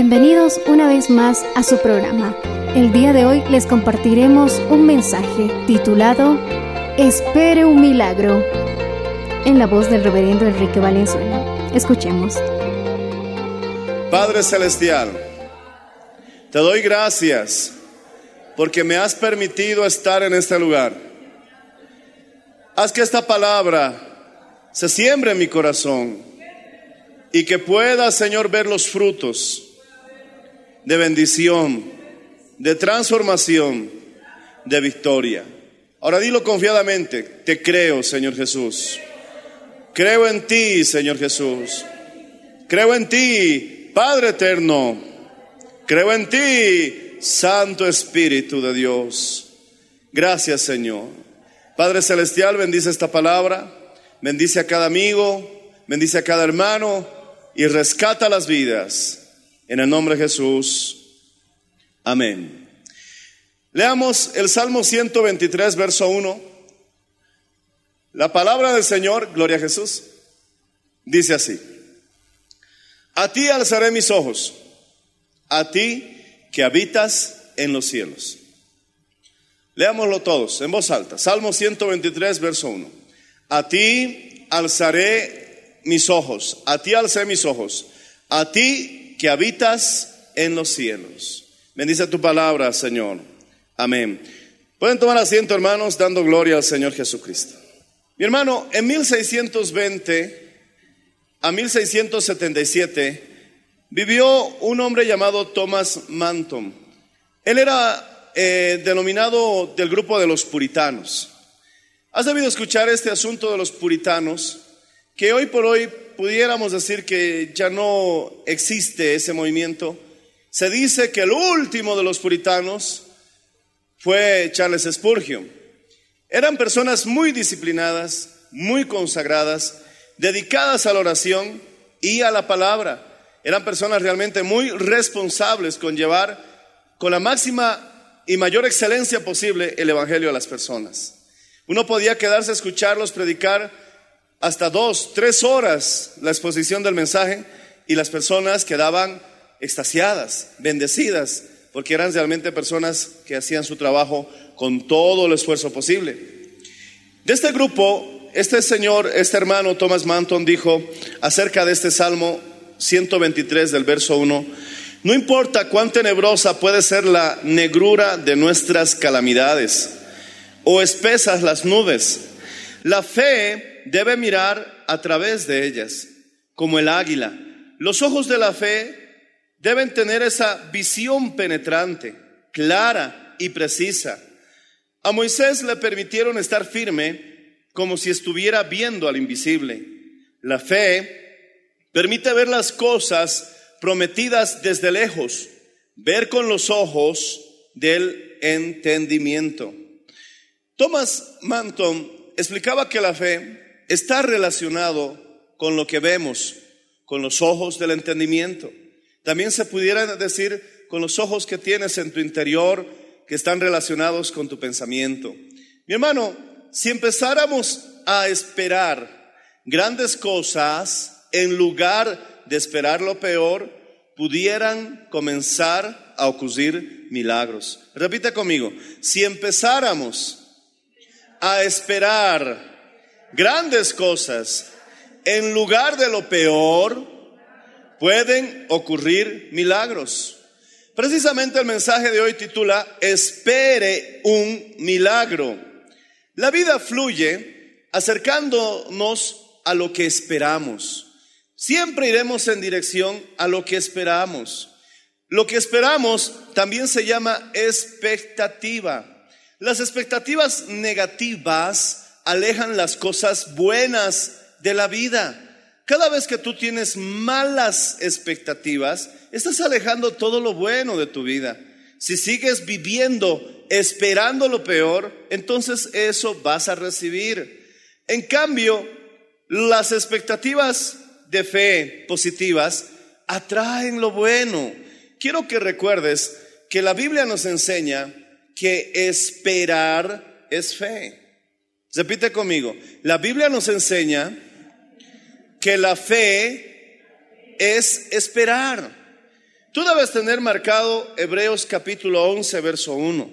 Bienvenidos una vez más a su programa. El día de hoy les compartiremos un mensaje titulado Espere un milagro en la voz del reverendo Enrique Valenzuela. Escuchemos. Padre Celestial, te doy gracias porque me has permitido estar en este lugar. Haz que esta palabra se siembre en mi corazón y que pueda, Señor, ver los frutos de bendición, de transformación, de victoria. Ahora dilo confiadamente, te creo, Señor Jesús. Creo en ti, Señor Jesús. Creo en ti, Padre eterno. Creo en ti, Santo Espíritu de Dios. Gracias, Señor. Padre Celestial, bendice esta palabra. Bendice a cada amigo, bendice a cada hermano y rescata las vidas. En el nombre de Jesús. Amén. Leamos el Salmo 123, verso 1. La palabra del Señor, gloria a Jesús, dice así. A ti alzaré mis ojos, a ti que habitas en los cielos. Leámoslo todos en voz alta. Salmo 123, verso 1. A ti alzaré mis ojos, a ti alzaré mis ojos, a ti que habitas en los cielos. Bendice tu palabra, Señor. Amén. Pueden tomar asiento, hermanos, dando gloria al Señor Jesucristo. Mi hermano, en 1620 a 1677 vivió un hombre llamado Thomas Manton. Él era eh, denominado del grupo de los puritanos. ¿Has debido escuchar este asunto de los puritanos? Que hoy por hoy pudiéramos decir que ya no existe ese movimiento. Se dice que el último de los puritanos fue Charles Spurgeon. Eran personas muy disciplinadas, muy consagradas, dedicadas a la oración y a la palabra. Eran personas realmente muy responsables con llevar con la máxima y mayor excelencia posible el Evangelio a las personas. Uno podía quedarse a escucharlos predicar hasta dos, tres horas la exposición del mensaje y las personas quedaban extasiadas, bendecidas, porque eran realmente personas que hacían su trabajo con todo el esfuerzo posible. De este grupo, este señor, este hermano Thomas Manton dijo acerca de este Salmo 123 del verso 1, no importa cuán tenebrosa puede ser la negrura de nuestras calamidades o espesas las nubes, la fe debe mirar a través de ellas, como el águila. Los ojos de la fe deben tener esa visión penetrante, clara y precisa. A Moisés le permitieron estar firme como si estuviera viendo al invisible. La fe permite ver las cosas prometidas desde lejos, ver con los ojos del entendimiento. Thomas Manton explicaba que la fe está relacionado con lo que vemos, con los ojos del entendimiento. También se pudiera decir con los ojos que tienes en tu interior, que están relacionados con tu pensamiento. Mi hermano, si empezáramos a esperar grandes cosas en lugar de esperar lo peor, pudieran comenzar a ocurrir milagros. Repite conmigo, si empezáramos a esperar grandes cosas en lugar de lo peor, pueden ocurrir milagros. Precisamente el mensaje de hoy titula Espere un milagro. La vida fluye acercándonos a lo que esperamos. Siempre iremos en dirección a lo que esperamos. Lo que esperamos también se llama expectativa. Las expectativas negativas alejan las cosas buenas de la vida. Cada vez que tú tienes malas expectativas, estás alejando todo lo bueno de tu vida. Si sigues viviendo esperando lo peor, entonces eso vas a recibir. En cambio, las expectativas de fe positivas atraen lo bueno. Quiero que recuerdes que la Biblia nos enseña que esperar es fe. Repite conmigo, la Biblia nos enseña que la fe es esperar. Tú debes tener marcado Hebreos capítulo 11, verso 1.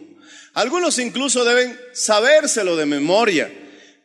Algunos incluso deben sabérselo de memoria,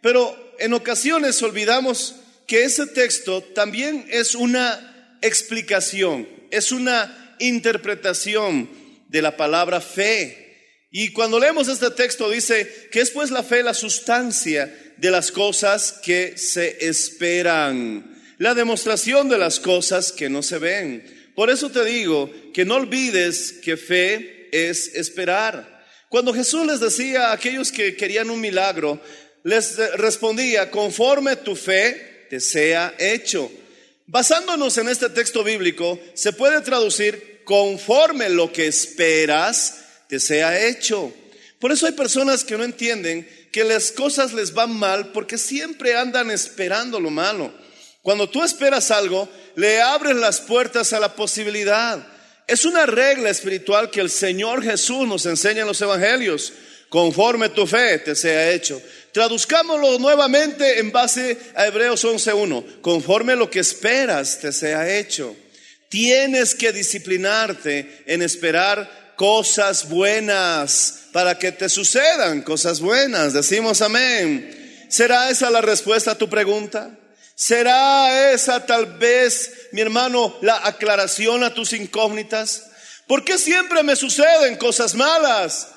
pero en ocasiones olvidamos que ese texto también es una explicación, es una interpretación de la palabra fe. Y cuando leemos este texto dice que es pues la fe la sustancia de las cosas que se esperan, la demostración de las cosas que no se ven. Por eso te digo que no olvides que fe es esperar. Cuando Jesús les decía a aquellos que querían un milagro, les respondía, conforme tu fe te sea hecho. Basándonos en este texto bíblico, se puede traducir conforme lo que esperas te sea hecho. Por eso hay personas que no entienden que las cosas les van mal porque siempre andan esperando lo malo. Cuando tú esperas algo, le abres las puertas a la posibilidad. Es una regla espiritual que el Señor Jesús nos enseña en los evangelios. Conforme tu fe te sea hecho. Traduzcámoslo nuevamente en base a Hebreos 11.1. Conforme lo que esperas te sea hecho. Tienes que disciplinarte en esperar cosas buenas para que te sucedan cosas buenas. Decimos amén. ¿Será esa la respuesta a tu pregunta? ¿Será esa tal vez, mi hermano, la aclaración a tus incógnitas? ¿Por qué siempre me suceden cosas malas?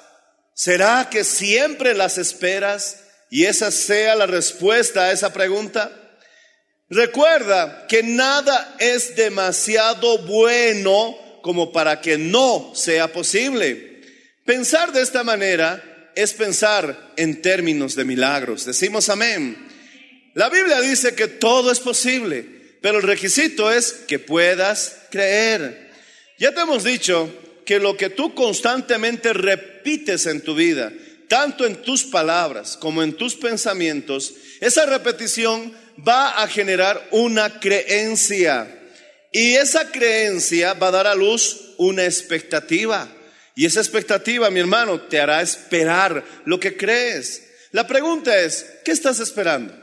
¿Será que siempre las esperas? y esa sea la respuesta a esa pregunta? Recuerda que nada es demasiado bueno como para que no sea posible. Pensar de esta manera es pensar en términos de milagros. Decimos amén. La Biblia dice que todo es posible, pero el requisito es que puedas creer. Ya te hemos dicho que lo que tú constantemente repites en tu vida, tanto en tus palabras como en tus pensamientos, esa repetición va a generar una creencia. Y esa creencia va a dar a luz una expectativa. Y esa expectativa, mi hermano, te hará esperar lo que crees. La pregunta es, ¿qué estás esperando?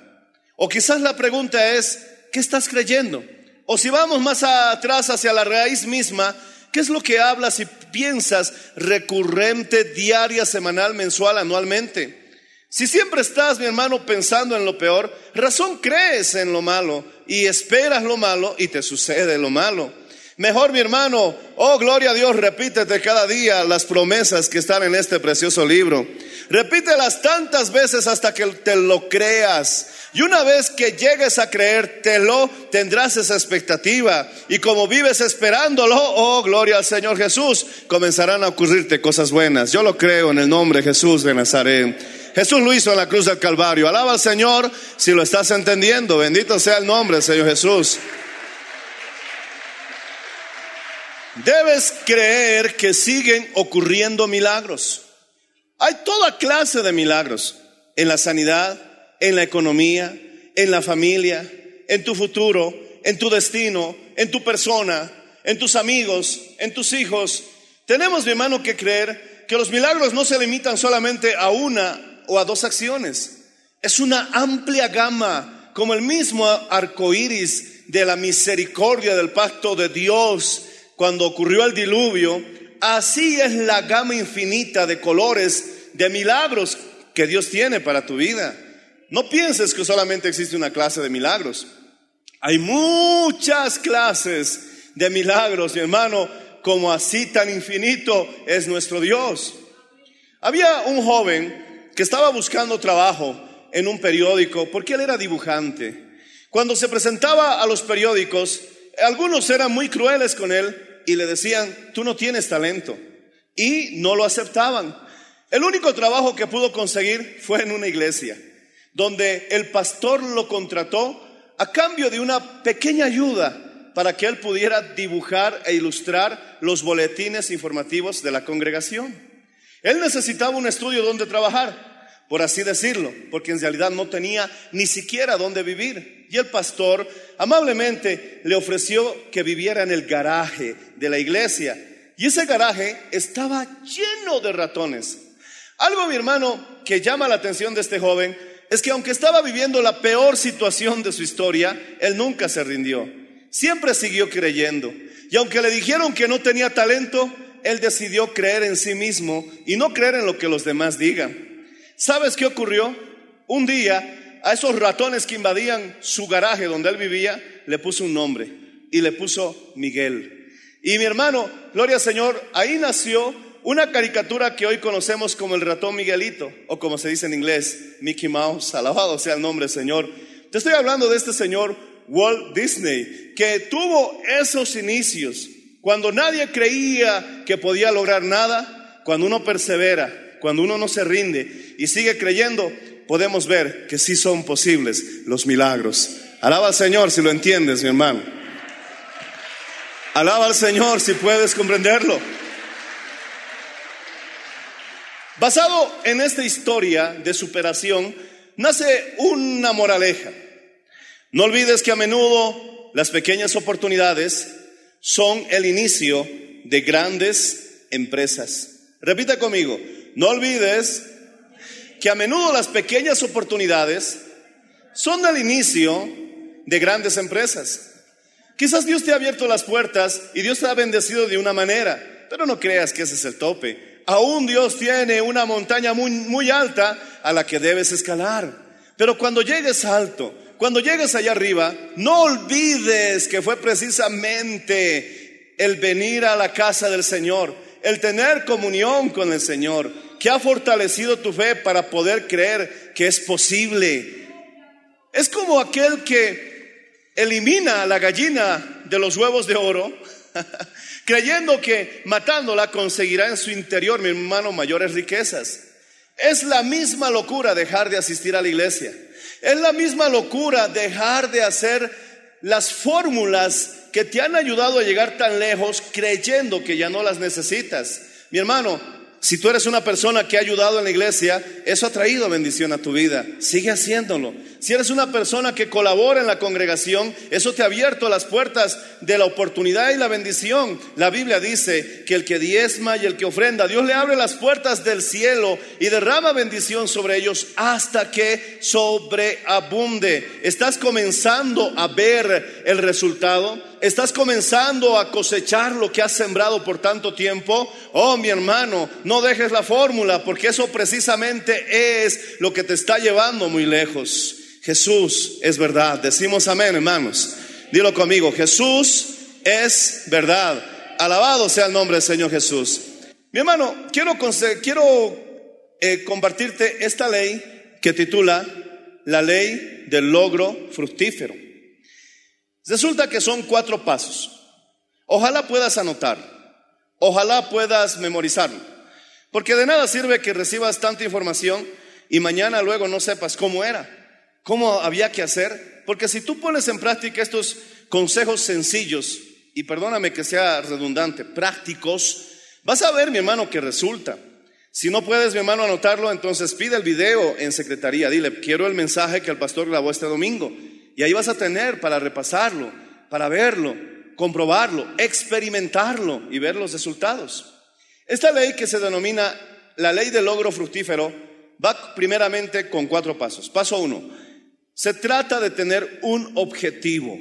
O quizás la pregunta es, ¿qué estás creyendo? O si vamos más atrás hacia la raíz misma, ¿Qué es lo que hablas y piensas recurrente, diaria, semanal, mensual, anualmente? Si siempre estás, mi hermano, pensando en lo peor, razón crees en lo malo y esperas lo malo y te sucede lo malo. Mejor, mi hermano, oh gloria a Dios, repítete cada día las promesas que están en este precioso libro. Repítelas tantas veces hasta que te lo creas. Y una vez que llegues a creértelo, tendrás esa expectativa. Y como vives esperándolo, oh, gloria al Señor Jesús, comenzarán a ocurrirte cosas buenas. Yo lo creo en el nombre de Jesús de Nazaret. Jesús lo hizo en la cruz del Calvario. Alaba al Señor si lo estás entendiendo. Bendito sea el nombre Señor Jesús. Debes creer que siguen ocurriendo milagros. Hay toda clase de milagros en la sanidad, en la economía, en la familia, en tu futuro, en tu destino, en tu persona, en tus amigos, en tus hijos. Tenemos, mi hermano, que creer que los milagros no se limitan solamente a una o a dos acciones. Es una amplia gama, como el mismo arco iris de la misericordia del pacto de Dios cuando ocurrió el diluvio. Así es la gama infinita de colores de milagros que Dios tiene para tu vida. No pienses que solamente existe una clase de milagros. Hay muchas clases de milagros, mi hermano, como así tan infinito es nuestro Dios. Había un joven que estaba buscando trabajo en un periódico porque él era dibujante. Cuando se presentaba a los periódicos, algunos eran muy crueles con él y le decían, tú no tienes talento. Y no lo aceptaban. El único trabajo que pudo conseguir fue en una iglesia, donde el pastor lo contrató a cambio de una pequeña ayuda para que él pudiera dibujar e ilustrar los boletines informativos de la congregación. Él necesitaba un estudio donde trabajar, por así decirlo, porque en realidad no tenía ni siquiera dónde vivir. Y el pastor amablemente le ofreció que viviera en el garaje de la iglesia. Y ese garaje estaba lleno de ratones. Algo, mi hermano, que llama la atención de este joven es que aunque estaba viviendo la peor situación de su historia, él nunca se rindió. Siempre siguió creyendo. Y aunque le dijeron que no tenía talento, él decidió creer en sí mismo y no creer en lo que los demás digan. ¿Sabes qué ocurrió? Un día, a esos ratones que invadían su garaje donde él vivía, le puso un nombre y le puso Miguel. Y mi hermano, gloria al Señor, ahí nació una caricatura que hoy conocemos como el ratón Miguelito, o como se dice en inglés, Mickey Mouse, alabado sea el nombre Señor. Te estoy hablando de este señor Walt Disney, que tuvo esos inicios cuando nadie creía que podía lograr nada, cuando uno persevera, cuando uno no se rinde y sigue creyendo, podemos ver que sí son posibles los milagros. Alaba al Señor si lo entiendes, mi hermano. Alaba al Señor si puedes comprenderlo. Basado en esta historia de superación, nace una moraleja. No olvides que a menudo las pequeñas oportunidades son el inicio de grandes empresas. Repita conmigo, no olvides que a menudo las pequeñas oportunidades son el inicio de grandes empresas. Quizás Dios te ha abierto las puertas y Dios te ha bendecido de una manera, pero no creas que ese es el tope aún Dios tiene una montaña muy, muy alta a la que debes escalar. Pero cuando llegues alto, cuando llegues allá arriba, no olvides que fue precisamente el venir a la casa del Señor, el tener comunión con el Señor, que ha fortalecido tu fe para poder creer que es posible. Es como aquel que elimina a la gallina de los huevos de oro creyendo que matándola conseguirá en su interior, mi hermano, mayores riquezas. Es la misma locura dejar de asistir a la iglesia. Es la misma locura dejar de hacer las fórmulas que te han ayudado a llegar tan lejos creyendo que ya no las necesitas. Mi hermano, si tú eres una persona que ha ayudado en la iglesia, eso ha traído bendición a tu vida. Sigue haciéndolo. Si eres una persona que colabora en la congregación, eso te ha abierto las puertas de la oportunidad y la bendición. La Biblia dice que el que diezma y el que ofrenda, Dios le abre las puertas del cielo y derrama bendición sobre ellos hasta que sobreabunde. ¿Estás comenzando a ver el resultado? ¿Estás comenzando a cosechar lo que has sembrado por tanto tiempo? Oh, mi hermano, no dejes la fórmula porque eso precisamente es lo que te está llevando muy lejos. Jesús es verdad. Decimos amén, hermanos. Dilo conmigo, Jesús es verdad. Alabado sea el nombre del Señor Jesús. Mi hermano, quiero, eh, compartirte esta ley que titula la ley del logro fructífero. Resulta que son cuatro pasos. Ojalá puedas anotar, ojalá puedas memorizarlo, porque de nada sirve que recibas tanta información y mañana luego no sepas cómo era, cómo había que hacer, porque si tú pones en práctica estos consejos sencillos, y perdóname que sea redundante, prácticos, vas a ver, mi hermano, que resulta. Si no puedes, mi hermano, anotarlo, entonces pide el video en secretaría. Dile, quiero el mensaje que el pastor grabó este domingo. Y ahí vas a tener para repasarlo, para verlo, comprobarlo, experimentarlo y ver los resultados. Esta ley que se denomina la ley del logro fructífero va primeramente con cuatro pasos. Paso uno, se trata de tener un objetivo,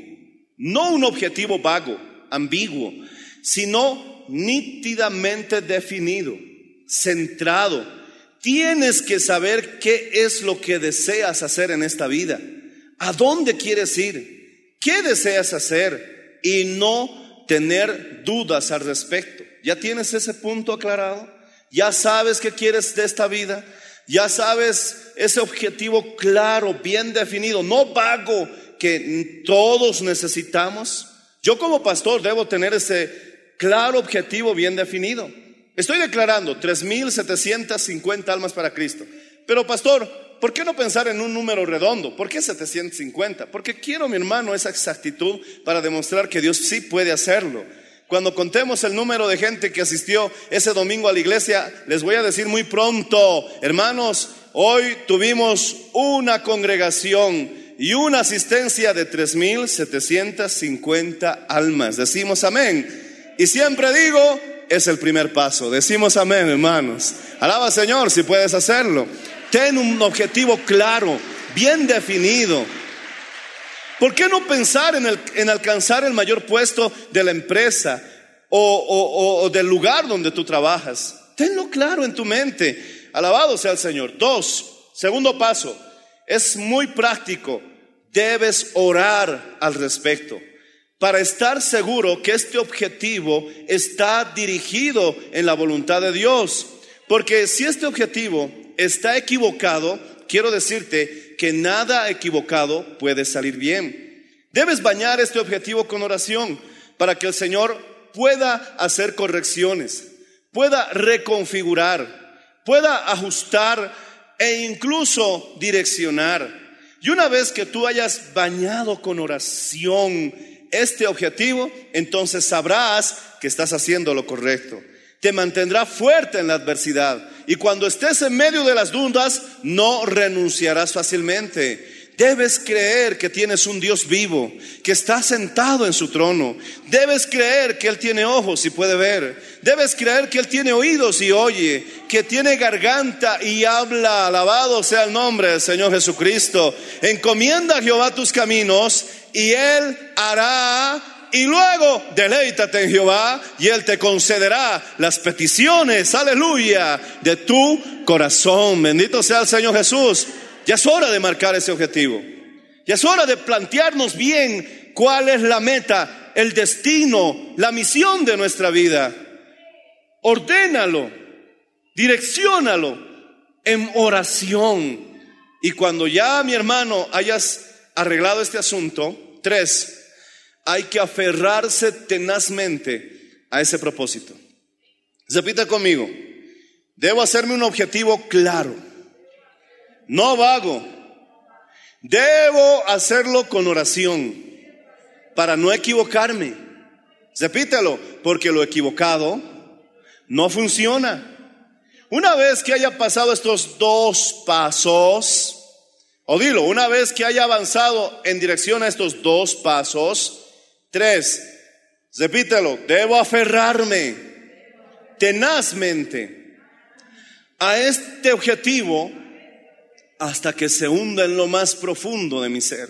no un objetivo vago, ambiguo, sino nítidamente definido, centrado. Tienes que saber qué es lo que deseas hacer en esta vida, a dónde quieres ir, qué deseas hacer y no tener dudas al respecto. ¿Ya tienes ese punto aclarado? ¿Ya sabes qué quieres de esta vida? ¿Ya sabes ese objetivo claro, bien definido, no vago que todos necesitamos? Yo como pastor debo tener ese claro objetivo bien definido. Estoy declarando 3.750 almas para Cristo. Pero pastor, ¿por qué no pensar en un número redondo? ¿Por qué 750? Porque quiero, mi hermano, esa exactitud para demostrar que Dios sí puede hacerlo. Cuando contemos el número de gente que asistió ese domingo a la iglesia, les voy a decir muy pronto, hermanos, hoy tuvimos una congregación y una asistencia de 3.750 almas. Decimos amén. Y siempre digo, es el primer paso. Decimos amén, hermanos. Alaba Señor si puedes hacerlo. Ten un objetivo claro, bien definido. ¿Por qué no pensar en, el, en alcanzar el mayor puesto de la empresa o, o, o del lugar donde tú trabajas? Tenlo claro en tu mente. Alabado sea el Señor. Dos, segundo paso, es muy práctico. Debes orar al respecto para estar seguro que este objetivo está dirigido en la voluntad de Dios. Porque si este objetivo está equivocado, quiero decirte que nada equivocado puede salir bien. Debes bañar este objetivo con oración para que el Señor pueda hacer correcciones, pueda reconfigurar, pueda ajustar e incluso direccionar. Y una vez que tú hayas bañado con oración este objetivo, entonces sabrás que estás haciendo lo correcto. Te mantendrá fuerte en la adversidad y cuando estés en medio de las dudas no renunciarás fácilmente. Debes creer que tienes un Dios vivo, que está sentado en su trono. Debes creer que Él tiene ojos y puede ver. Debes creer que Él tiene oídos y oye, que tiene garganta y habla. Alabado sea el nombre del Señor Jesucristo. Encomienda a Jehová tus caminos y Él hará y luego deleítate en Jehová y Él te concederá las peticiones, aleluya, de tu corazón. Bendito sea el Señor Jesús. Ya es hora de marcar ese objetivo. Ya es hora de plantearnos bien cuál es la meta, el destino, la misión de nuestra vida. Ordénalo, direcciónalo en oración. Y cuando ya, mi hermano, hayas arreglado este asunto, tres, hay que aferrarse tenazmente a ese propósito. Repita conmigo, debo hacerme un objetivo claro, no vago, debo hacerlo con oración para no equivocarme. Repítelo, porque lo equivocado no funciona. Una vez que haya pasado estos dos pasos, o dilo, una vez que haya avanzado en dirección a estos dos pasos, tres, repítelo, debo aferrarme tenazmente a este objetivo hasta que se hunda en lo más profundo de mi ser.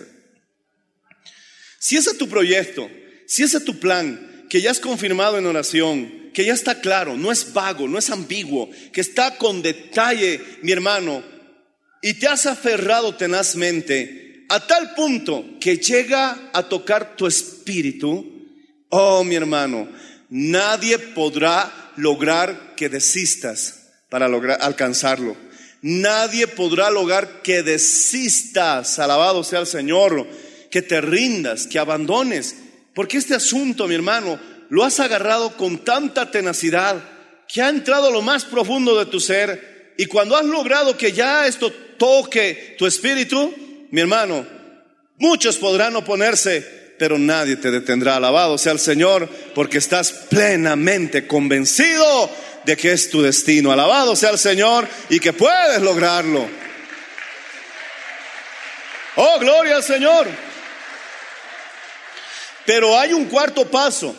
Si ese es tu proyecto, si ese es tu plan, que ya has confirmado en oración, que ya está claro, no es vago, no es ambiguo, que está con detalle, mi hermano, y te has aferrado tenazmente a tal punto que llega a tocar tu espíritu, oh mi hermano, nadie podrá lograr que desistas para lograr alcanzarlo. Nadie podrá lograr que desistas, alabado sea el Señor, que te rindas, que abandones, porque este asunto, mi hermano, lo has agarrado con tanta tenacidad que ha entrado a lo más profundo de tu ser y cuando has logrado que ya esto toque tu espíritu, mi hermano, muchos podrán oponerse, pero nadie te detendrá. Alabado sea el Señor, porque estás plenamente convencido de que es tu destino. Alabado sea el Señor y que puedes lograrlo. Oh, gloria al Señor. Pero hay un cuarto paso.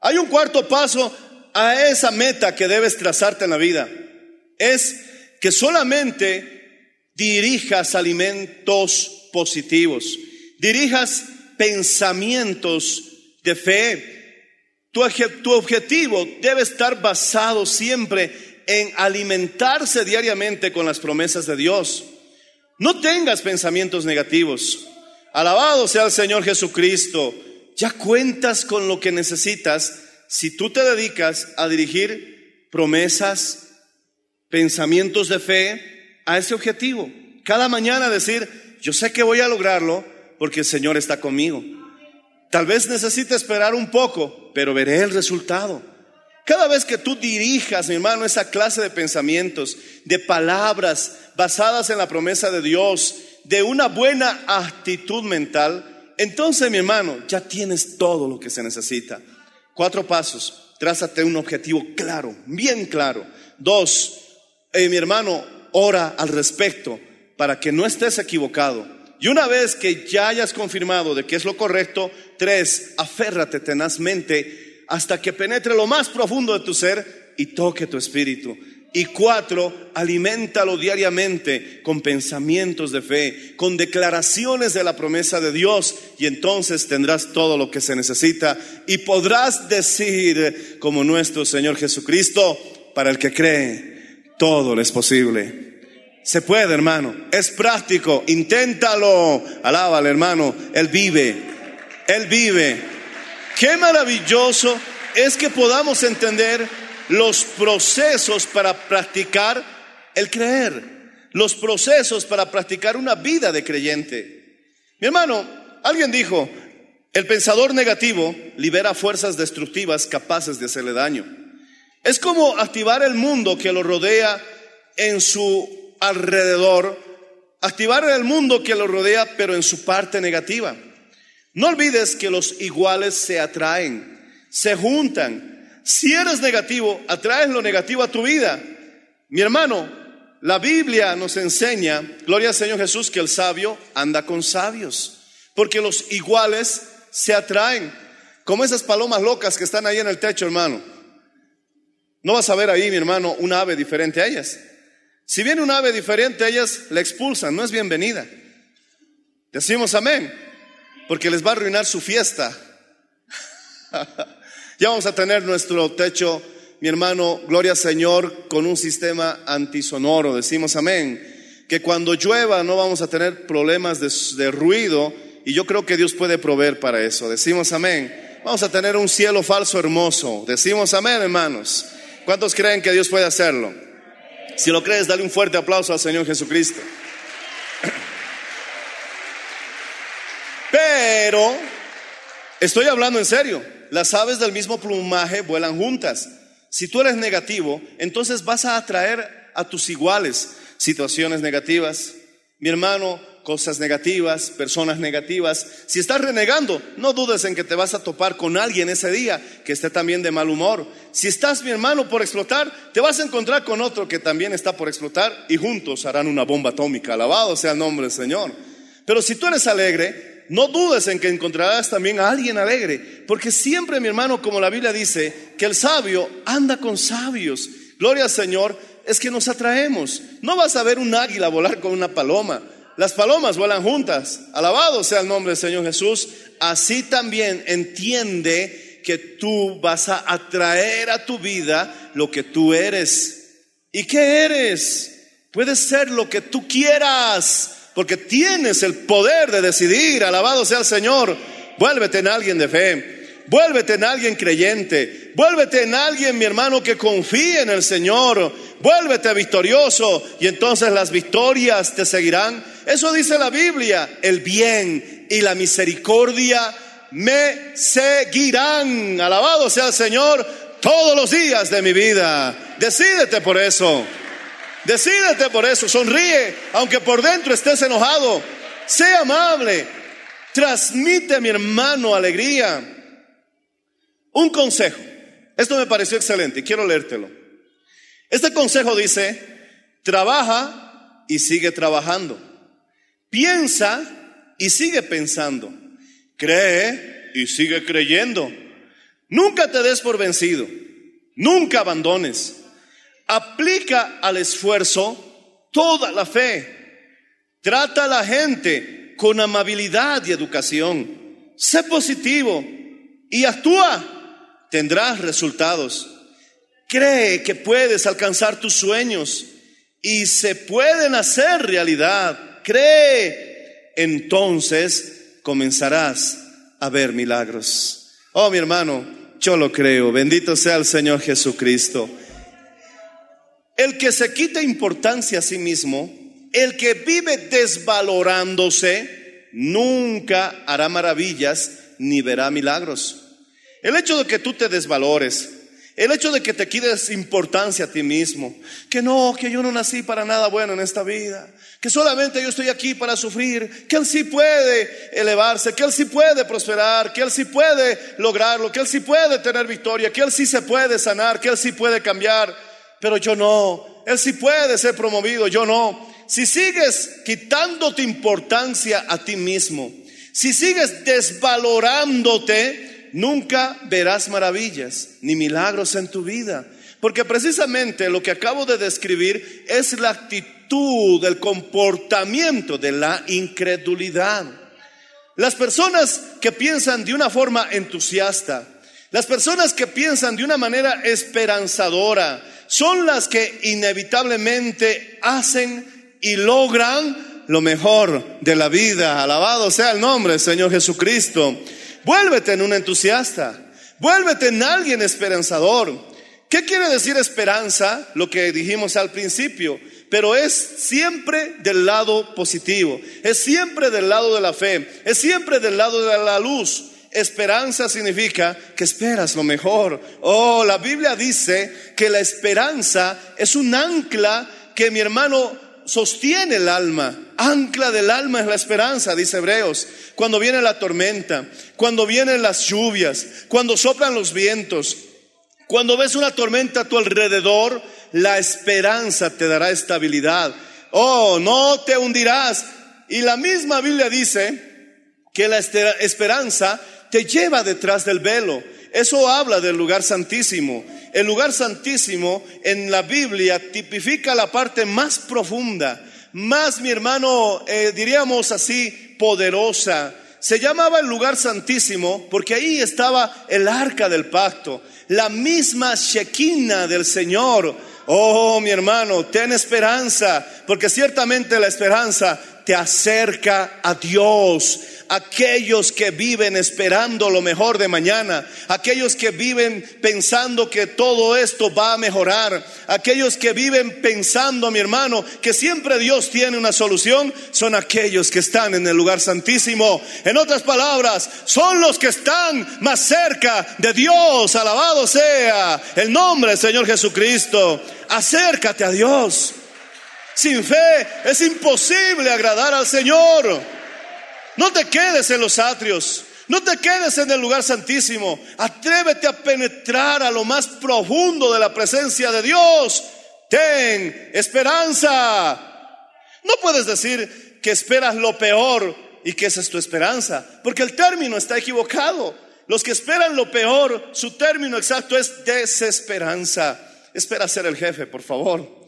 Hay un cuarto paso a esa meta que debes trazarte en la vida es que solamente dirijas alimentos positivos, dirijas pensamientos de fe. Tu, tu objetivo debe estar basado siempre en alimentarse diariamente con las promesas de Dios. No tengas pensamientos negativos. Alabado sea el Señor Jesucristo. Ya cuentas con lo que necesitas si tú te dedicas a dirigir promesas, pensamientos de fe a ese objetivo. Cada mañana decir, yo sé que voy a lograrlo porque el Señor está conmigo. Tal vez necesite esperar un poco, pero veré el resultado. Cada vez que tú dirijas, mi hermano, esa clase de pensamientos, de palabras basadas en la promesa de Dios, de una buena actitud mental, entonces, mi hermano, ya tienes todo lo que se necesita. Cuatro pasos. Trázate un objetivo claro, bien claro. Dos, eh, mi hermano, ora al respecto para que no estés equivocado. Y una vez que ya hayas confirmado de que es lo correcto, tres, aférrate tenazmente hasta que penetre lo más profundo de tu ser y toque tu espíritu. Y cuatro, aliméntalo diariamente con pensamientos de fe, con declaraciones de la promesa de Dios y entonces tendrás todo lo que se necesita y podrás decir como nuestro Señor Jesucristo, para el que cree, todo es posible. Se puede, hermano, es práctico, inténtalo, alábale, hermano, Él vive, Él vive. Qué maravilloso es que podamos entender los procesos para practicar el creer, los procesos para practicar una vida de creyente. Mi hermano, alguien dijo, el pensador negativo libera fuerzas destructivas capaces de hacerle daño. Es como activar el mundo que lo rodea en su alrededor, activar el mundo que lo rodea, pero en su parte negativa. No olvides que los iguales se atraen, se juntan. Si eres negativo, atraes lo negativo a tu vida. Mi hermano, la Biblia nos enseña, gloria al Señor Jesús, que el sabio anda con sabios, porque los iguales se atraen, como esas palomas locas que están ahí en el techo, hermano. No vas a ver ahí, mi hermano, un ave diferente a ellas. Si viene un ave diferente a ellas, la expulsan, no es bienvenida. Decimos amén, porque les va a arruinar su fiesta. ya vamos a tener nuestro techo, mi hermano, gloria Señor, con un sistema antisonoro. Decimos amén. Que cuando llueva no vamos a tener problemas de, de ruido y yo creo que Dios puede proveer para eso. Decimos amén. Vamos a tener un cielo falso hermoso. Decimos amén, hermanos. ¿Cuántos creen que Dios puede hacerlo? Si lo crees, dale un fuerte aplauso al Señor Jesucristo. Pero estoy hablando en serio. Las aves del mismo plumaje vuelan juntas. Si tú eres negativo, entonces vas a atraer a tus iguales situaciones negativas. Mi hermano, cosas negativas, personas negativas. Si estás renegando, no dudes en que te vas a topar con alguien ese día que esté también de mal humor. Si estás, mi hermano, por explotar, te vas a encontrar con otro que también está por explotar y juntos harán una bomba atómica. Alabado sea el nombre del Señor. Pero si tú eres alegre, no dudes en que encontrarás también a alguien alegre, porque siempre, mi hermano, como la Biblia dice, que el sabio anda con sabios. Gloria al Señor, es que nos atraemos. No vas a ver un águila volar con una paloma. Las palomas vuelan juntas. Alabado sea el nombre del Señor Jesús. Así también entiende que tú vas a atraer a tu vida lo que tú eres. ¿Y qué eres? Puedes ser lo que tú quieras, porque tienes el poder de decidir. Alabado sea el Señor. Vuélvete en alguien de fe. Vuélvete en alguien creyente. Vuélvete en alguien, mi hermano, que confíe en el Señor. Vuélvete victorioso y entonces las victorias te seguirán. Eso dice la Biblia. El bien y la misericordia me seguirán. Alabado sea el Señor todos los días de mi vida. Decídete por eso. Decídete por eso. Sonríe, aunque por dentro estés enojado. Sé amable. Transmite, mi hermano, alegría. Un consejo. Esto me pareció excelente y quiero leértelo. Este consejo dice, trabaja y sigue trabajando. Piensa y sigue pensando. Cree y sigue creyendo. Nunca te des por vencido. Nunca abandones. Aplica al esfuerzo toda la fe. Trata a la gente con amabilidad y educación. Sé positivo y actúa. Tendrás resultados. Cree que puedes alcanzar tus sueños y se pueden hacer realidad. Cree. Entonces comenzarás a ver milagros. Oh, mi hermano, yo lo creo. Bendito sea el Señor Jesucristo. El que se quita importancia a sí mismo, el que vive desvalorándose, nunca hará maravillas ni verá milagros. El hecho de que tú te desvalores, el hecho de que te quites importancia a ti mismo, que no, que yo no nací para nada bueno en esta vida, que solamente yo estoy aquí para sufrir, que Él sí puede elevarse, que Él sí puede prosperar, que Él sí puede lograrlo, que Él sí puede tener victoria, que Él sí se puede sanar, que Él sí puede cambiar, pero yo no, Él sí puede ser promovido, yo no. Si sigues quitándote importancia a ti mismo, si sigues desvalorándote, nunca verás maravillas ni milagros en tu vida. Porque precisamente lo que acabo de describir es la actitud, el comportamiento de la incredulidad. Las personas que piensan de una forma entusiasta, las personas que piensan de una manera esperanzadora, son las que inevitablemente hacen y logran lo mejor de la vida. Alabado sea el nombre del Señor Jesucristo. Vuélvete en un entusiasta. Vuélvete en alguien esperanzador. ¿Qué quiere decir esperanza? Lo que dijimos al principio. Pero es siempre del lado positivo. Es siempre del lado de la fe. Es siempre del lado de la luz. Esperanza significa que esperas lo mejor. Oh, la Biblia dice que la esperanza es un ancla que mi hermano sostiene el alma. Ancla del alma es la esperanza, dice Hebreos. Cuando viene la tormenta, cuando vienen las lluvias, cuando soplan los vientos, cuando ves una tormenta a tu alrededor, la esperanza te dará estabilidad. Oh, no te hundirás. Y la misma Biblia dice que la esperanza te lleva detrás del velo. Eso habla del lugar santísimo. El lugar santísimo en la Biblia tipifica la parte más profunda, más, mi hermano, eh, diríamos así, poderosa. Se llamaba el lugar santísimo porque ahí estaba el arca del pacto, la misma Shekinah del Señor. Oh, mi hermano, ten esperanza, porque ciertamente la esperanza te acerca a Dios aquellos que viven esperando lo mejor de mañana, aquellos que viven pensando que todo esto va a mejorar, aquellos que viven pensando, mi hermano, que siempre Dios tiene una solución, son aquellos que están en el lugar santísimo. En otras palabras, son los que están más cerca de Dios. Alabado sea el nombre del Señor Jesucristo. Acércate a Dios. Sin fe es imposible agradar al Señor. No te quedes en los atrios. No te quedes en el lugar santísimo. Atrévete a penetrar a lo más profundo de la presencia de Dios. Ten esperanza. No puedes decir que esperas lo peor y que esa es tu esperanza, porque el término está equivocado. Los que esperan lo peor, su término exacto es desesperanza. Espera ser el jefe, por favor.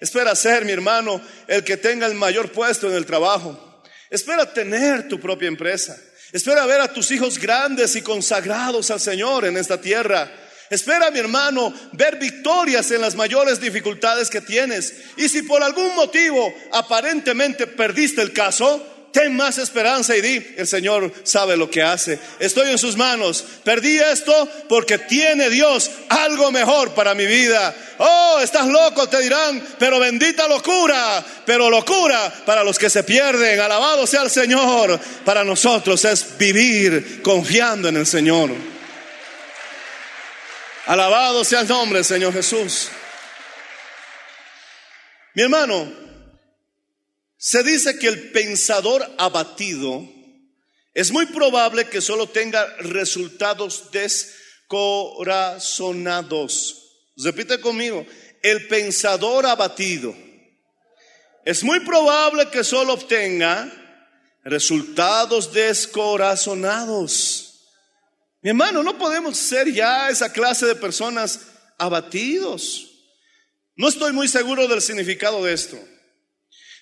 Espera ser, mi hermano, el que tenga el mayor puesto en el trabajo. Espera tener tu propia empresa. Espera ver a tus hijos grandes y consagrados al Señor en esta tierra. Espera, mi hermano, ver victorias en las mayores dificultades que tienes. Y si por algún motivo aparentemente perdiste el caso, ten más esperanza y di, el Señor sabe lo que hace. Estoy en sus manos. Perdí esto porque tiene Dios algo mejor para mi vida. Oh, estás loco, te dirán, pero bendita locura, pero locura para los que se pierden. Alabado sea el Señor. Para nosotros es vivir confiando en el Señor. Alabado sea el nombre Señor Jesús. Mi hermano, se dice que el pensador abatido es muy probable que solo tenga resultados descorazonados. Repite conmigo, el pensador abatido es muy probable que solo obtenga resultados descorazonados. Mi hermano, no podemos ser ya esa clase de personas abatidos. No estoy muy seguro del significado de esto,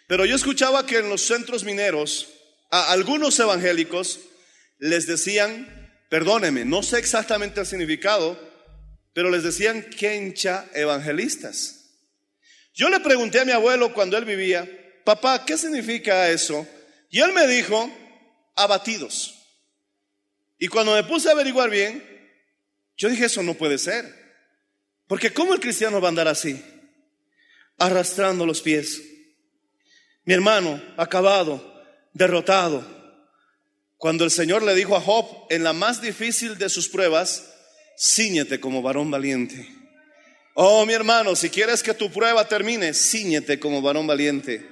pero yo escuchaba que en los centros mineros a algunos evangélicos les decían, perdóneme, no sé exactamente el significado, pero les decían quencha evangelistas. Yo le pregunté a mi abuelo cuando él vivía, papá, ¿qué significa eso? Y él me dijo, abatidos. Y cuando me puse a averiguar bien, yo dije, eso no puede ser. Porque ¿cómo el cristiano va a andar así? Arrastrando los pies. Mi hermano, acabado, derrotado. Cuando el Señor le dijo a Job, en la más difícil de sus pruebas, ciñete como varón valiente. Oh, mi hermano, si quieres que tu prueba termine, ciñete como varón valiente.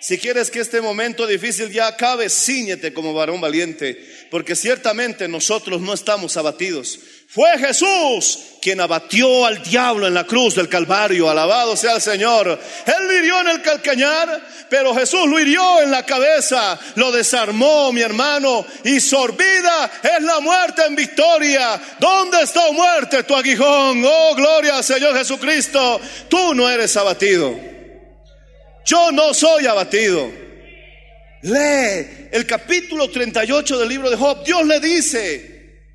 Si quieres que este momento difícil ya acabe, ciñete como varón valiente, porque ciertamente nosotros no estamos abatidos. Fue Jesús quien abatió al diablo en la cruz del Calvario. Alabado sea el Señor. Él lo hirió en el calcañar, pero Jesús lo hirió en la cabeza. Lo desarmó, mi hermano. Y sorbida es la muerte en victoria. ¿Dónde está muerte tu aguijón? Oh, gloria al Señor Jesucristo. Tú no eres abatido. Yo no soy abatido. Lee el capítulo 38 del libro de Job. Dios le dice,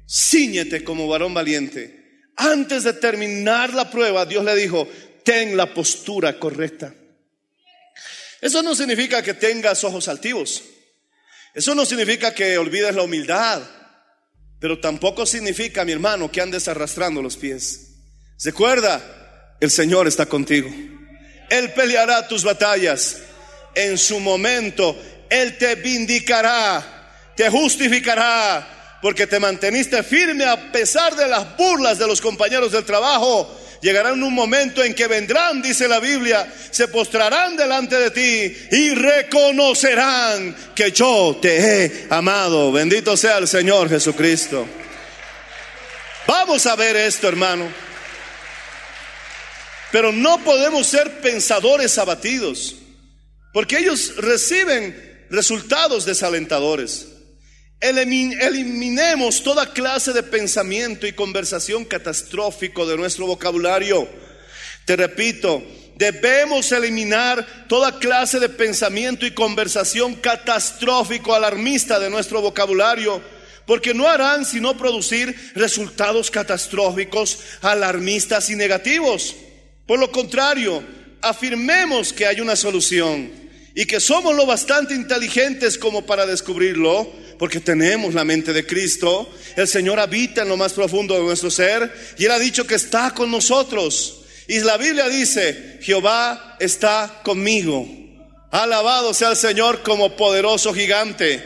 ciñete como varón valiente. Antes de terminar la prueba, Dios le dijo, ten la postura correcta. Eso no significa que tengas ojos altivos. Eso no significa que olvides la humildad. Pero tampoco significa, mi hermano, que andes arrastrando los pies. Recuerda, el Señor está contigo. Él peleará tus batallas. En su momento, Él te vindicará, te justificará, porque te manteniste firme a pesar de las burlas de los compañeros del trabajo. Llegarán un momento en que vendrán, dice la Biblia, se postrarán delante de ti y reconocerán que yo te he amado. Bendito sea el Señor Jesucristo. Vamos a ver esto, hermano. Pero no podemos ser pensadores abatidos, porque ellos reciben resultados desalentadores. Eliminemos toda clase de pensamiento y conversación catastrófico de nuestro vocabulario. Te repito, debemos eliminar toda clase de pensamiento y conversación catastrófico, alarmista de nuestro vocabulario, porque no harán sino producir resultados catastróficos, alarmistas y negativos. Por lo contrario, afirmemos que hay una solución y que somos lo bastante inteligentes como para descubrirlo porque tenemos la mente de Cristo. El Señor habita en lo más profundo de nuestro ser y Él ha dicho que está con nosotros. Y la Biblia dice, Jehová está conmigo. Alabado sea el Señor como poderoso gigante.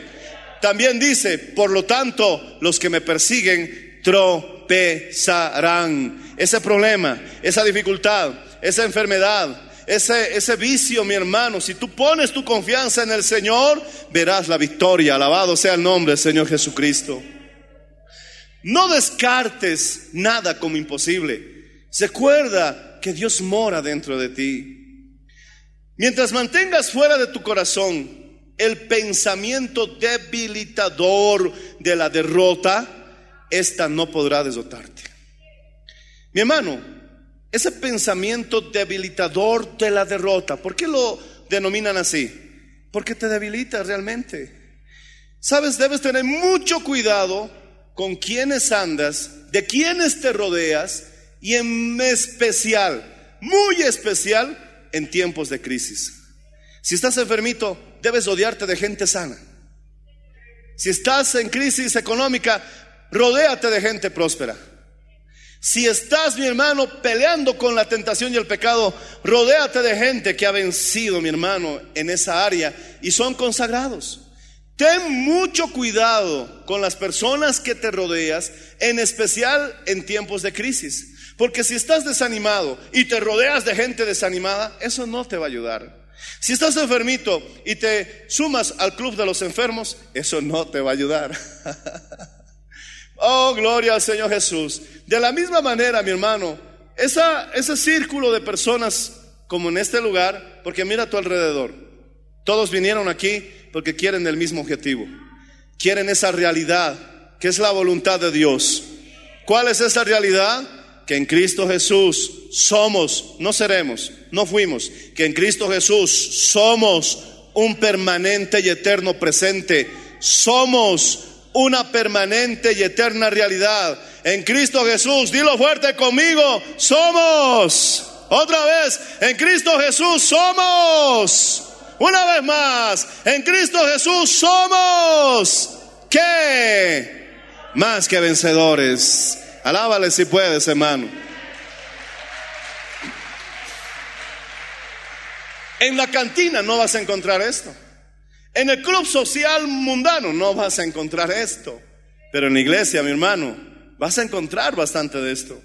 También dice, por lo tanto, los que me persiguen tropezarán. Ese problema, esa dificultad, esa enfermedad, ese, ese vicio, mi hermano, si tú pones tu confianza en el Señor, verás la victoria. Alabado sea el nombre del Señor Jesucristo. No descartes nada como imposible. Recuerda que Dios mora dentro de ti. Mientras mantengas fuera de tu corazón el pensamiento debilitador de la derrota, esta no podrá desotarte. Mi hermano, ese pensamiento debilitador de la derrota. ¿Por qué lo denominan así? Porque te debilita realmente. Sabes, debes tener mucho cuidado con quienes andas, de quienes te rodeas y en especial, muy especial, en tiempos de crisis. Si estás enfermito, debes odiarte de gente sana. Si estás en crisis económica, rodéate de gente próspera. Si estás, mi hermano, peleando con la tentación y el pecado, rodéate de gente que ha vencido, mi hermano, en esa área y son consagrados. Ten mucho cuidado con las personas que te rodeas, en especial en tiempos de crisis. Porque si estás desanimado y te rodeas de gente desanimada, eso no te va a ayudar. Si estás enfermito y te sumas al club de los enfermos, eso no te va a ayudar. Oh, gloria al Señor Jesús. De la misma manera, mi hermano, ese círculo de personas como en este lugar, porque mira a tu alrededor, todos vinieron aquí porque quieren el mismo objetivo, quieren esa realidad que es la voluntad de Dios. ¿Cuál es esa realidad? que en Cristo Jesús somos, no seremos, no fuimos, que en Cristo Jesús somos un permanente y eterno presente, somos una permanente y eterna realidad. En Cristo Jesús, dilo fuerte conmigo, somos. Otra vez, en Cristo Jesús somos. Una vez más, en Cristo Jesús somos. ¿Qué? Más que vencedores. Alábale si puedes, hermano. En la cantina no vas a encontrar esto. En el club social mundano no vas a encontrar esto. Pero en la iglesia, mi hermano, vas a encontrar bastante de esto.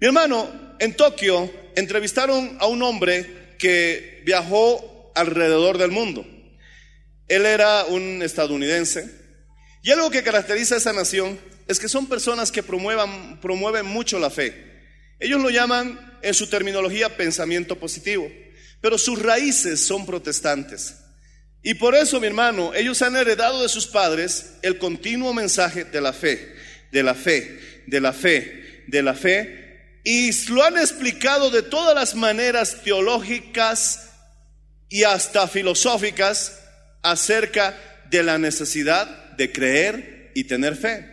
Mi hermano, en Tokio entrevistaron a un hombre que viajó alrededor del mundo. Él era un estadounidense. Y algo que caracteriza a esa nación es que son personas que promuevan, promueven mucho la fe. Ellos lo llaman en su terminología pensamiento positivo, pero sus raíces son protestantes. Y por eso, mi hermano, ellos han heredado de sus padres el continuo mensaje de la fe, de la fe, de la fe, de la fe, y lo han explicado de todas las maneras teológicas y hasta filosóficas acerca de la necesidad de creer y tener fe.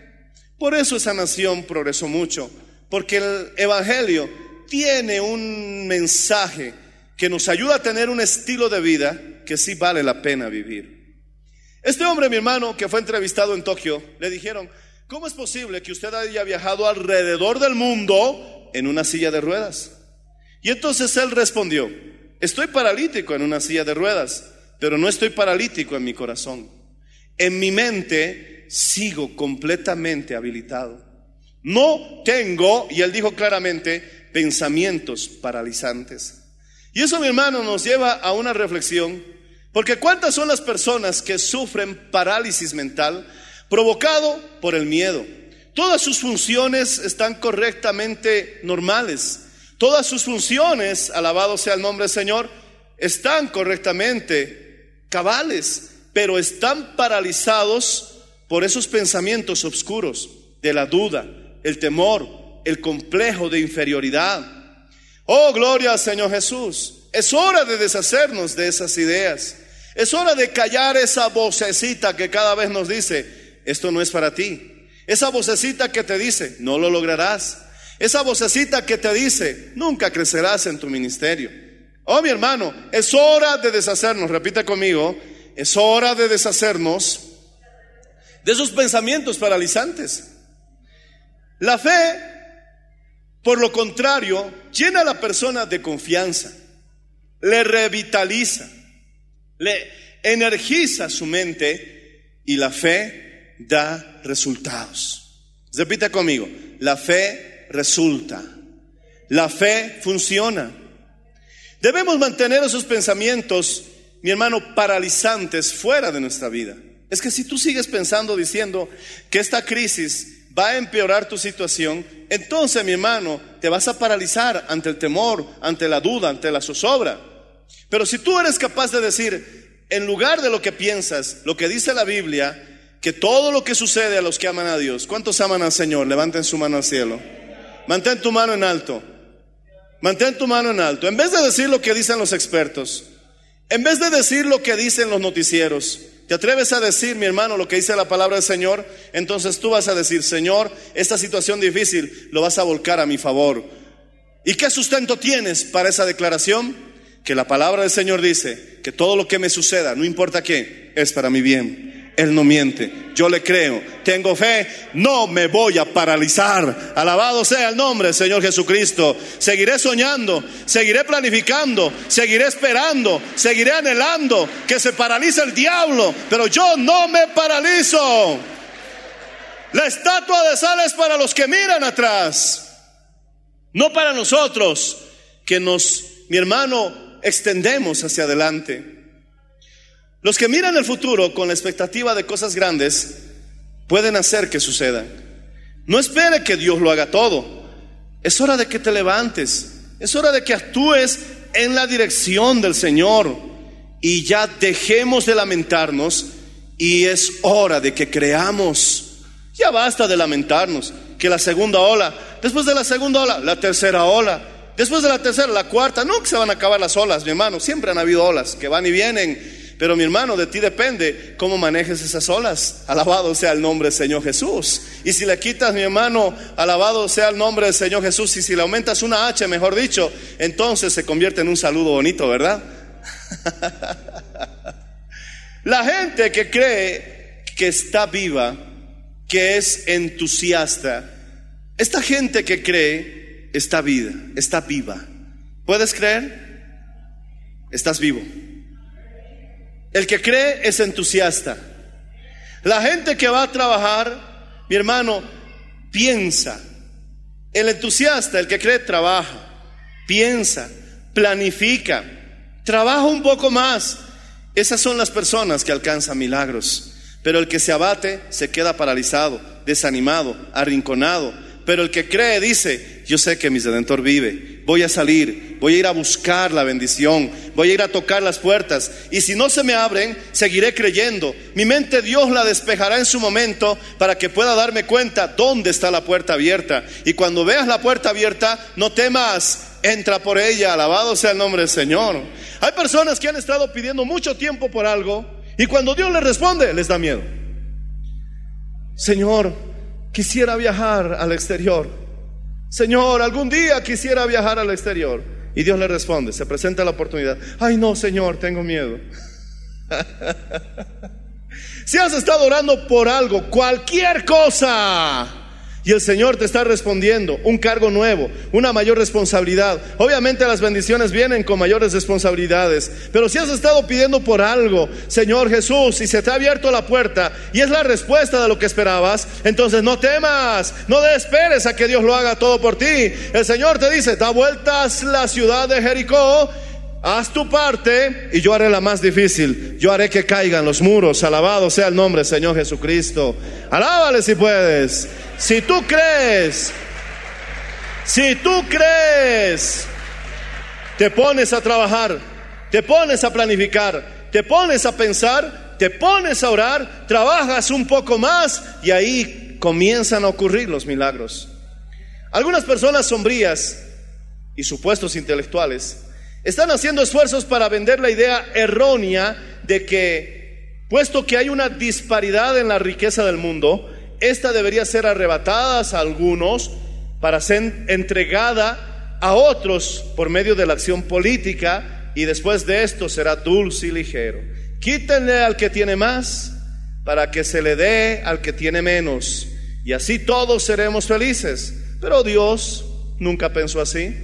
Por eso esa nación progresó mucho, porque el Evangelio tiene un mensaje que nos ayuda a tener un estilo de vida que sí vale la pena vivir. Este hombre, mi hermano, que fue entrevistado en Tokio, le dijeron, ¿cómo es posible que usted haya viajado alrededor del mundo en una silla de ruedas? Y entonces él respondió, estoy paralítico en una silla de ruedas, pero no estoy paralítico en mi corazón. En mi mente sigo completamente habilitado. No tengo, y él dijo claramente, pensamientos paralizantes. Y eso, mi hermano, nos lleva a una reflexión porque ¿cuántas son las personas que sufren parálisis mental provocado por el miedo? Todas sus funciones están correctamente normales. Todas sus funciones, alabado sea el nombre del Señor, están correctamente cabales, pero están paralizados por esos pensamientos oscuros de la duda, el temor, el complejo de inferioridad. Oh, gloria al Señor Jesús. Es hora de deshacernos de esas ideas. Es hora de callar esa vocecita que cada vez nos dice, esto no es para ti. Esa vocecita que te dice, no lo lograrás. Esa vocecita que te dice, nunca crecerás en tu ministerio. Oh, mi hermano, es hora de deshacernos, repite conmigo, es hora de deshacernos de esos pensamientos paralizantes. La fe, por lo contrario, llena a la persona de confianza le revitaliza, le energiza su mente y la fe da resultados. Repita conmigo, la fe resulta, la fe funciona. Debemos mantener esos pensamientos, mi hermano, paralizantes fuera de nuestra vida. Es que si tú sigues pensando diciendo que esta crisis va a empeorar tu situación, entonces, mi hermano, te vas a paralizar ante el temor, ante la duda, ante la zozobra. Pero si tú eres capaz de decir, en lugar de lo que piensas, lo que dice la Biblia, que todo lo que sucede a los que aman a Dios, ¿cuántos aman al Señor? Levanten su mano al cielo. Mantén tu mano en alto. Mantén tu mano en alto. En vez de decir lo que dicen los expertos, en vez de decir lo que dicen los noticieros, ¿te atreves a decir, mi hermano, lo que dice la palabra del Señor? Entonces tú vas a decir, Señor, esta situación difícil lo vas a volcar a mi favor. ¿Y qué sustento tienes para esa declaración? que la palabra del Señor dice que todo lo que me suceda, no importa qué, es para mi bien. Él no miente. Yo le creo. Tengo fe. No me voy a paralizar. Alabado sea el nombre del Señor Jesucristo. Seguiré soñando. Seguiré planificando. Seguiré esperando. Seguiré anhelando que se paralice el diablo. Pero yo no me paralizo. La estatua de sal es para los que miran atrás. No para nosotros que nos, mi hermano, extendemos hacia adelante. Los que miran el futuro con la expectativa de cosas grandes pueden hacer que sucedan. No espere que Dios lo haga todo. Es hora de que te levantes. Es hora de que actúes en la dirección del Señor y ya dejemos de lamentarnos y es hora de que creamos. Ya basta de lamentarnos. que la segunda ola. Después de la segunda ola, la tercera ola. Después de la tercera, la cuarta. No que se van a acabar las olas, mi hermano. Siempre han habido olas que van y vienen. Pero mi hermano, de ti depende cómo manejes esas olas. Alabado sea el nombre del Señor Jesús. Y si le quitas, mi hermano, alabado sea el nombre del Señor Jesús. Y si le aumentas una H, mejor dicho, entonces se convierte en un saludo bonito, ¿verdad? La gente que cree que está viva, que es entusiasta, esta gente que cree está vida, está viva. ¿Puedes creer? Estás vivo. El que cree es entusiasta. La gente que va a trabajar, mi hermano, piensa. El entusiasta, el que cree, trabaja, piensa, planifica, trabaja un poco más. Esas son las personas que alcanzan milagros. Pero el que se abate se queda paralizado, desanimado, arrinconado. Pero el que cree dice, yo sé que mi redentor vive, voy a salir, voy a ir a buscar la bendición, voy a ir a tocar las puertas. Y si no se me abren, seguiré creyendo. Mi mente Dios la despejará en su momento para que pueda darme cuenta dónde está la puerta abierta. Y cuando veas la puerta abierta, no temas, entra por ella, alabado sea el nombre del Señor. Hay personas que han estado pidiendo mucho tiempo por algo y cuando Dios les responde, les da miedo. Señor, quisiera viajar al exterior. Señor, algún día quisiera viajar al exterior. Y Dios le responde, se presenta la oportunidad. Ay, no, Señor, tengo miedo. si has estado orando por algo, cualquier cosa, y el Señor te está respondiendo un cargo nuevo, una mayor responsabilidad. Obviamente las bendiciones vienen con mayores responsabilidades, pero si has estado pidiendo por algo, Señor Jesús, y se te ha abierto la puerta y es la respuesta de lo que esperabas, entonces no temas, no esperes a que Dios lo haga todo por ti. El Señor te dice, da vueltas la ciudad de Jericó Haz tu parte y yo haré la más difícil. Yo haré que caigan los muros. Alabado sea el nombre, Señor Jesucristo. Alábale si puedes. Si tú crees, si tú crees, te pones a trabajar, te pones a planificar, te pones a pensar, te pones a orar, trabajas un poco más y ahí comienzan a ocurrir los milagros. Algunas personas sombrías y supuestos intelectuales están haciendo esfuerzos para vender la idea errónea de que, puesto que hay una disparidad en la riqueza del mundo, esta debería ser arrebatada a algunos para ser entregada a otros por medio de la acción política y después de esto será dulce y ligero. Quítenle al que tiene más para que se le dé al que tiene menos y así todos seremos felices. Pero Dios nunca pensó así.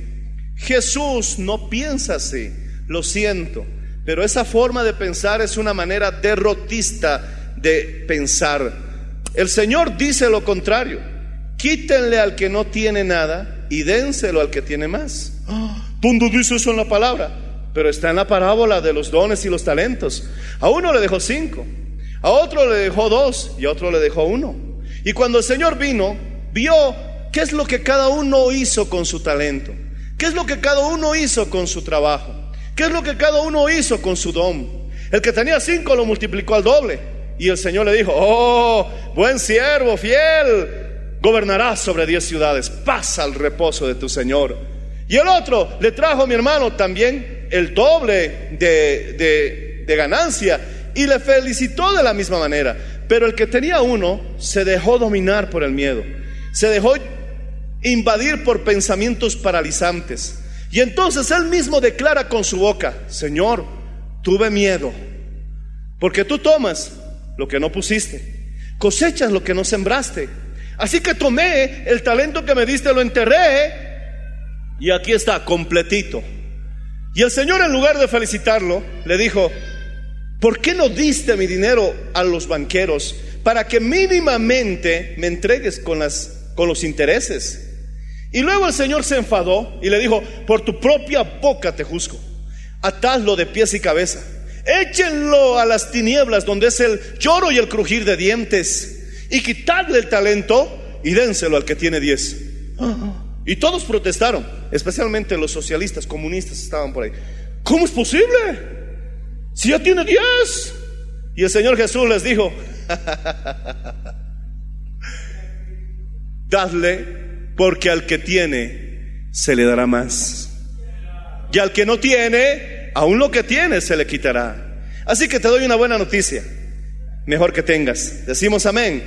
Jesús no piensa así, lo siento, pero esa forma de pensar es una manera derrotista de pensar. El Señor dice lo contrario, quítenle al que no tiene nada y dénselo al que tiene más. ¿Dónde dice eso en la palabra? Pero está en la parábola de los dones y los talentos. A uno le dejó cinco, a otro le dejó dos y a otro le dejó uno. Y cuando el Señor vino, vio qué es lo que cada uno hizo con su talento. ¿Qué es lo que cada uno hizo con su trabajo? ¿Qué es lo que cada uno hizo con su don? El que tenía cinco lo multiplicó al doble. Y el Señor le dijo, oh, buen siervo, fiel, gobernarás sobre diez ciudades, pasa al reposo de tu Señor. Y el otro le trajo, mi hermano, también el doble de, de ganancia y le felicitó de la misma manera. Pero el que tenía uno se dejó dominar por el miedo, se dejó invadir por pensamientos paralizantes. Y entonces él mismo declara con su boca, Señor, tuve miedo, porque tú tomas lo que no pusiste, cosechas lo que no sembraste. Así que tomé el talento que me diste, lo enterré y aquí está, completito. Y el Señor en lugar de felicitarlo, le dijo, ¿por qué no diste mi dinero a los banqueros para que mínimamente me entregues con, las, con los intereses? Y luego el Señor se enfadó y le dijo, por tu propia boca te juzgo, atadlo de pies y cabeza, échenlo a las tinieblas donde es el lloro y el crujir de dientes, y quitadle el talento y dénselo al que tiene diez. Y todos protestaron, especialmente los socialistas, comunistas estaban por ahí. ¿Cómo es posible? Si ya tiene diez. Y el Señor Jesús les dijo, dadle, porque al que tiene se le dará más. Y al que no tiene, aún lo que tiene se le quitará. Así que te doy una buena noticia. Mejor que tengas. Decimos amén.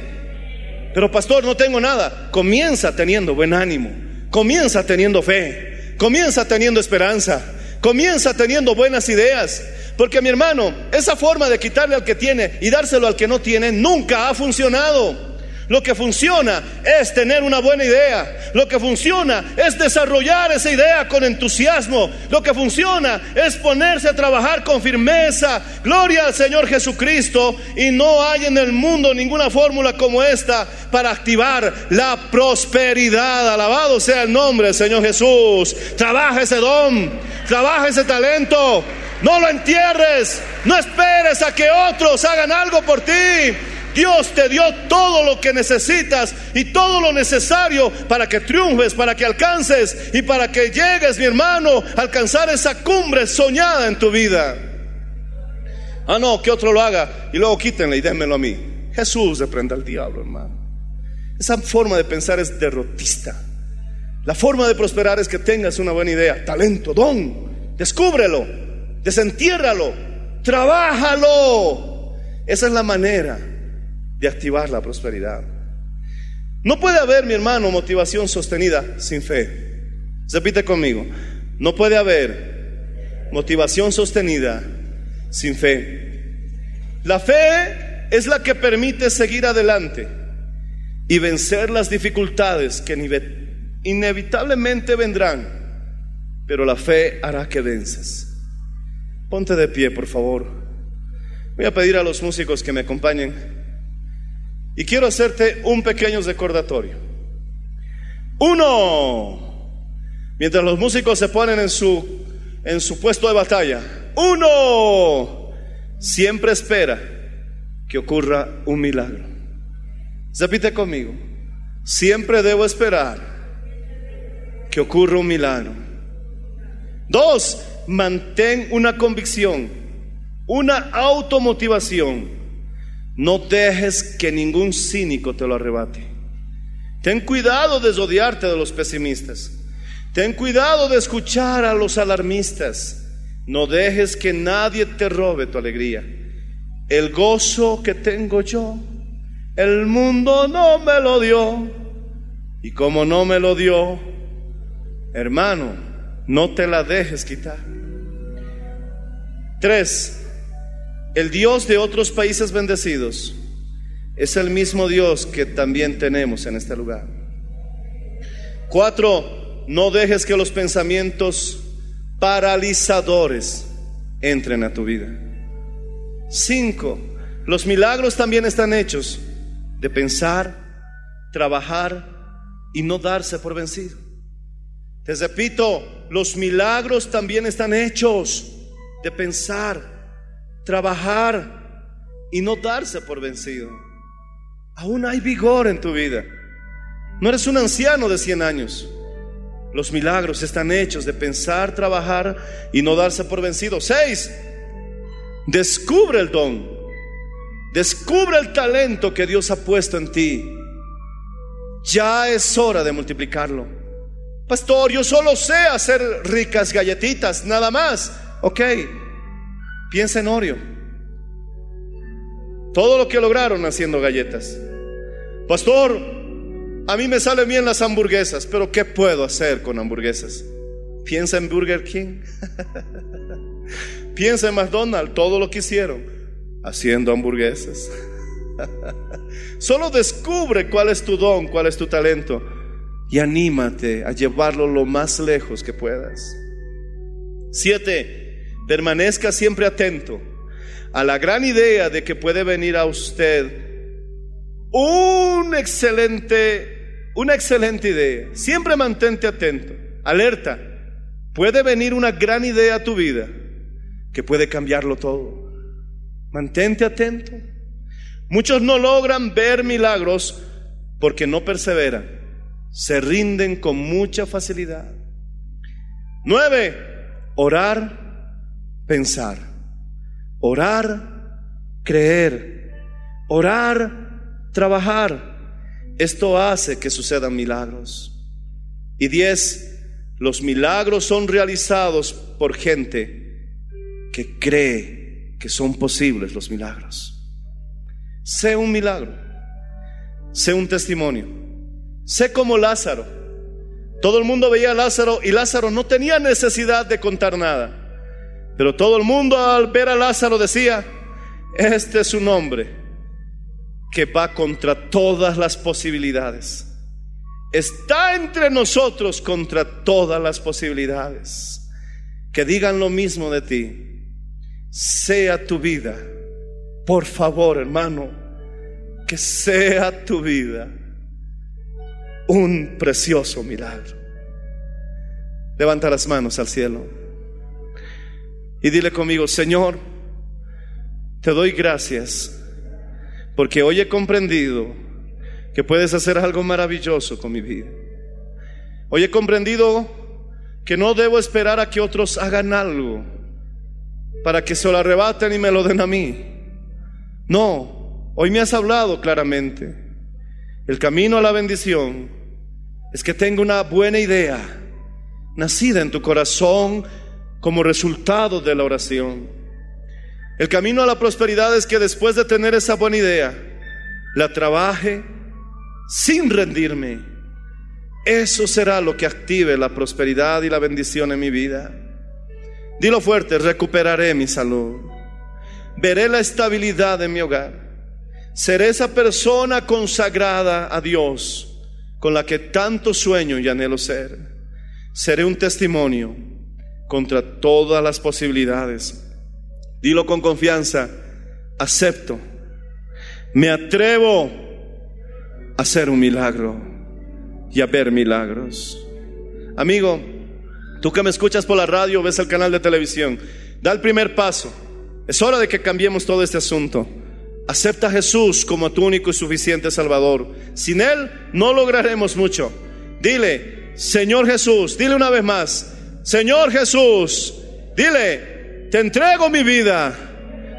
Pero pastor, no tengo nada. Comienza teniendo buen ánimo. Comienza teniendo fe. Comienza teniendo esperanza. Comienza teniendo buenas ideas. Porque mi hermano, esa forma de quitarle al que tiene y dárselo al que no tiene nunca ha funcionado. Lo que funciona es tener una buena idea. Lo que funciona es desarrollar esa idea con entusiasmo. Lo que funciona es ponerse a trabajar con firmeza. Gloria al Señor Jesucristo. Y no hay en el mundo ninguna fórmula como esta para activar la prosperidad. Alabado sea el nombre del Señor Jesús. Trabaja ese don. Trabaja ese talento. No lo entierres. No esperes a que otros hagan algo por ti. Dios te dio todo lo que necesitas y todo lo necesario para que triunfes, para que alcances y para que llegues, mi hermano, a alcanzar esa cumbre soñada en tu vida. Ah, no, que otro lo haga y luego quítenle y démelo a mí. Jesús reprenda al diablo, hermano. Esa forma de pensar es derrotista. La forma de prosperar es que tengas una buena idea, talento, don. Descúbrelo, desentiérralo, trabájalo. Esa es la manera de activar la prosperidad. No puede haber, mi hermano, motivación sostenida sin fe. Repite conmigo. No puede haber motivación sostenida sin fe. La fe es la que permite seguir adelante y vencer las dificultades que inevitablemente vendrán, pero la fe hará que vences. Ponte de pie, por favor. Voy a pedir a los músicos que me acompañen. Y quiero hacerte un pequeño recordatorio. Uno, mientras los músicos se ponen en su, en su puesto de batalla, uno siempre espera que ocurra un milagro. Repite conmigo, siempre debo esperar que ocurra un milagro. Dos, mantén una convicción, una automotivación no dejes que ningún cínico te lo arrebate. Ten cuidado de rodearte de los pesimistas. Ten cuidado de escuchar a los alarmistas. No dejes que nadie te robe tu alegría. El gozo que tengo yo, el mundo no me lo dio. Y como no me lo dio, hermano, no te la dejes quitar. Tres, el Dios de otros países bendecidos es el mismo Dios que también tenemos en este lugar. Cuatro, no dejes que los pensamientos paralizadores entren a tu vida. Cinco, los milagros también están hechos de pensar, trabajar y no darse por vencido. Te repito, los milagros también están hechos de pensar, trabajar y no darse por vencido. Aún hay vigor en tu vida. No eres un anciano de 100 años. Los milagros están hechos de pensar, trabajar y no darse por vencido. Seis, descubre el don. Descubre el talento que Dios ha puesto en ti. Ya es hora de multiplicarlo. Pastor, yo solo sé hacer ricas galletitas, nada más. Ok, Piensa en Oreo. Todo lo que lograron haciendo galletas. Pastor, a mí me salen bien las hamburguesas, pero ¿qué puedo hacer con hamburguesas? Piensa en Burger King. Piensa en McDonald's, todo lo que hicieron haciendo hamburguesas. Solo descubre cuál es tu don, cuál es tu talento y anímate a llevarlo lo más lejos que puedas. Siete, Permanezca siempre atento a la gran idea de que puede venir a usted un excelente, una excelente idea. Siempre mantente atento, alerta. Puede venir una gran idea a tu vida que puede cambiarlo todo. Mantente atento. Muchos no logran ver milagros porque no perseveran. Se rinden con mucha facilidad. Nueve, orar pensar, orar, creer, orar, trabajar. Esto hace que sucedan milagros. Y diez, los milagros son realizados por gente que cree que son posibles los milagros. Sé un milagro, sé un testimonio, sé como Lázaro. Todo el mundo veía a Lázaro y Lázaro no tenía necesidad de contar nada. Pero todo el mundo al ver a Lázaro decía, este es un hombre que va contra todas las posibilidades está entre nosotros contra todas las posibilidades. Que digan lo mismo de ti. Sea tu vida, por favor hermano, que sea tu vida un precioso milagro. Levanta las manos al cielo y dile conmigo, Señor, te doy gracias porque hoy he comprendido que puedes hacer algo maravilloso con mi vida. Hoy he comprendido que no debo esperar a que otros hagan algo para que se lo arrebaten y me lo den a mí. No, hoy me has hablado claramente. El camino a la bendición es que tengo una buena idea nacida en tu corazón como resultado de la oración. El camino a la prosperidad es que después de tener esa buena idea, la trabaje, sin rendirme. Eso será lo que active la prosperidad y la bendición en mi vida. Dilo fuerte, recuperaré mi salud. Veré la estabilidad en mi hogar. Seré esa persona consagrada a Dios con la que tanto sueño y anhelo ser. Seré un testimonio contra todas las posibilidades. Dilo con confianza, acepto. Me atrevo hacer un milagro y a ver milagros. Amigo, tú que me escuchas por la radio, ves el canal de televisión, da el primer paso. Es hora de que cambiemos todo este asunto. Acepta a Jesús como tu único y suficiente Salvador. Sin Él no lograremos mucho. Dile, Señor Jesús, dile una vez más, Señor Jesús, dile, te entrego mi vida,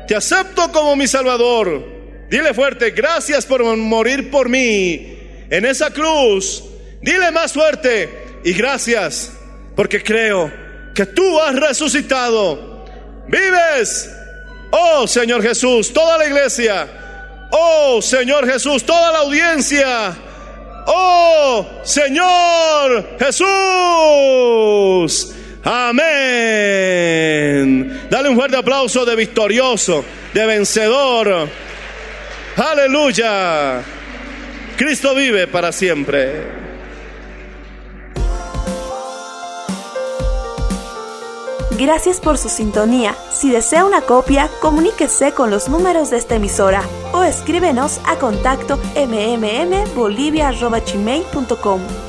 te acepto como mi Salvador. Dile fuerte, gracias por morir por mí en esa cruz. Dile más fuerte y gracias porque creo que tú has resucitado. Vives. Oh Señor Jesús, toda la iglesia. Oh Señor Jesús, toda la audiencia. Oh Señor Jesús. Amén. Dale un fuerte aplauso de victorioso, de vencedor. Aleluya. Cristo vive para siempre. Gracias por su sintonía. Si desea una copia, comuníquese con los números de esta emisora o escríbenos a contacto mmmbolivia.com.